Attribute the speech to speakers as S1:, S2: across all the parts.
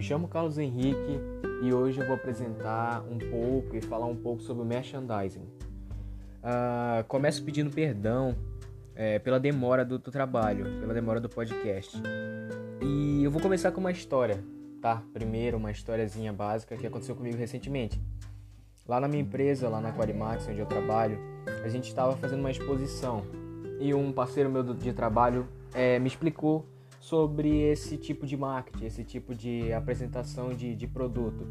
S1: chamo Carlos Henrique e hoje eu vou apresentar um pouco e falar um pouco sobre o merchandising. Uh, começo pedindo perdão é, pela demora do, do, trabalho, pela demora do podcast. E eu vou começar com uma história, tá? Primeiro, uma historiazinha básica que aconteceu comigo recentemente. Lá na minha empresa, lá na Aquarimax, onde eu trabalho, a gente estava fazendo uma exposição e um parceiro meu de trabalho é, me explicou sobre esse tipo de marketing, esse tipo de apresentação de, de produto.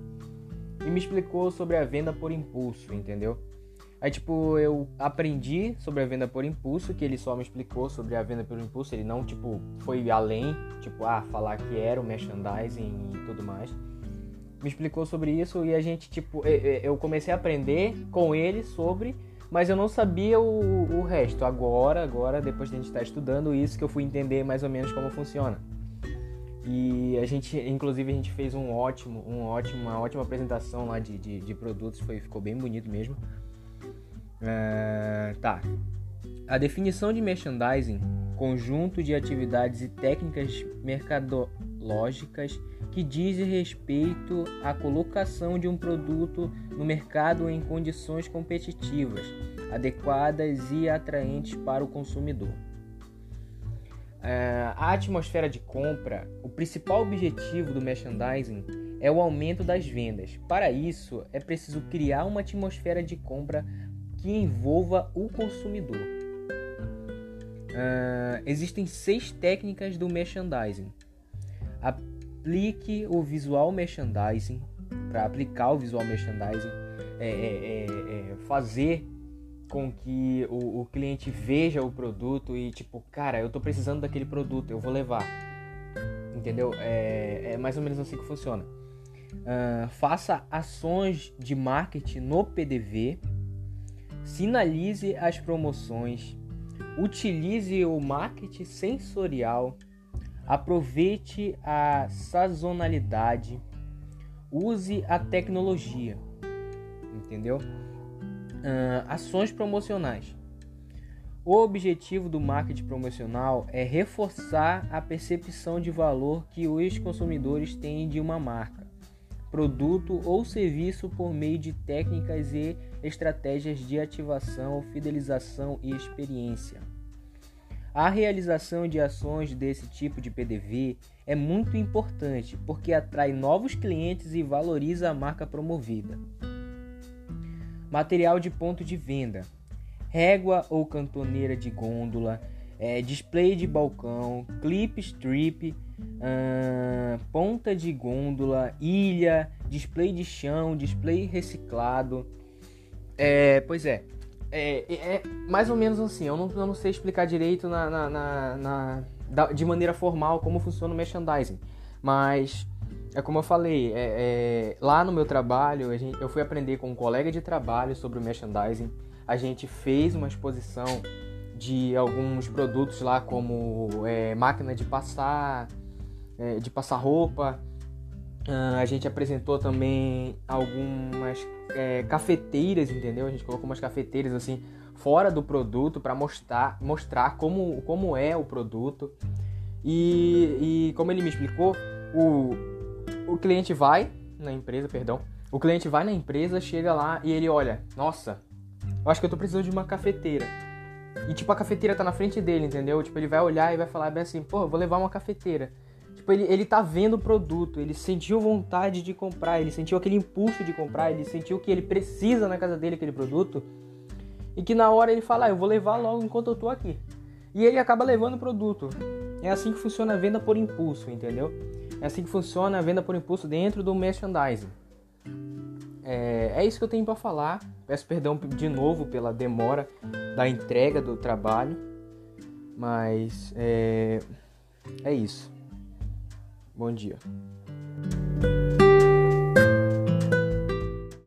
S1: E me explicou sobre a venda por impulso, entendeu? Aí, tipo, eu aprendi sobre a venda por impulso, que ele só me explicou sobre a venda por impulso. Ele não, tipo, foi além, tipo, ah, falar que era o merchandising e tudo mais. Me explicou sobre isso e a gente, tipo, eu comecei a aprender com ele sobre mas eu não sabia o, o resto. Agora, agora, depois de a gente estar estudando isso, que eu fui entender mais ou menos como funciona. E a gente, inclusive, a gente fez um ótimo, um ótimo, uma ótima apresentação lá de, de, de produtos, foi, ficou bem bonito mesmo. Uh, tá. A definição de merchandising, conjunto de atividades e técnicas mercadológicas que diz respeito à colocação de um produto no mercado em condições competitivas, adequadas e atraentes para o consumidor. É, a atmosfera de compra, o principal objetivo do merchandising é o aumento das vendas. Para isso, é preciso criar uma atmosfera de compra que envolva o consumidor. Uh, existem seis técnicas do merchandising. A aplique o visual merchandising, para aplicar o visual merchandising, é, é, é, é, fazer com que o, o, cliente veja o produto e tipo, cara, eu tô precisando daquele produto, eu vou levar. Entendeu? É, é mais ou menos assim que funciona. Uh, faça ações de marketing no PDV, sinalize as promoções, utilize o marketing sensorial Aproveite a sazonalidade, use a tecnologia, entendeu? Uh, ações promocionais. O objetivo do marketing promocional é reforçar a percepção de valor que os consumidores têm de uma marca, produto ou serviço por meio de técnicas e estratégias de ativação, fidelização e experiência. A realização de ações desse tipo de PDV é muito importante porque atrai novos clientes e valoriza a marca promovida. Material de ponto de venda: régua ou cantoneira de gôndola, é, display de balcão, clip strip, hum, ponta de gôndola, ilha, display de chão, display reciclado. É, pois é, é, é, mais ou menos assim, eu não, eu não sei explicar direito na, na, na, na, de maneira formal como funciona o merchandising, mas é como eu falei, é, é, lá no meu trabalho gente, eu fui aprender com um colega de trabalho sobre o merchandising, a gente fez uma exposição de alguns produtos lá como é, máquina de passar, é, de passar roupa, Uh, a gente apresentou também algumas é, cafeteiras, entendeu? A gente colocou umas cafeteiras assim fora do produto para mostrar, mostrar como, como é o produto. E, e como ele me explicou, o, o cliente vai na empresa, perdão, o cliente vai na empresa, chega lá e ele olha, nossa, eu acho que eu tô precisando de uma cafeteira. E tipo, a cafeteira tá na frente dele, entendeu? Tipo, ele vai olhar e vai falar bem assim, pô, vou levar uma cafeteira. Tipo, ele, ele tá vendo o produto, ele sentiu vontade de comprar, ele sentiu aquele impulso de comprar, ele sentiu que ele precisa na casa dele aquele produto. E que na hora ele fala, ah, eu vou levar logo enquanto eu tô aqui. E ele acaba levando o produto. É assim que funciona a venda por impulso, entendeu? É assim que funciona a venda por impulso dentro do merchandising. É, é isso que eu tenho para falar. Peço perdão de novo pela demora da entrega do trabalho. Mas é, é isso. Bom dia.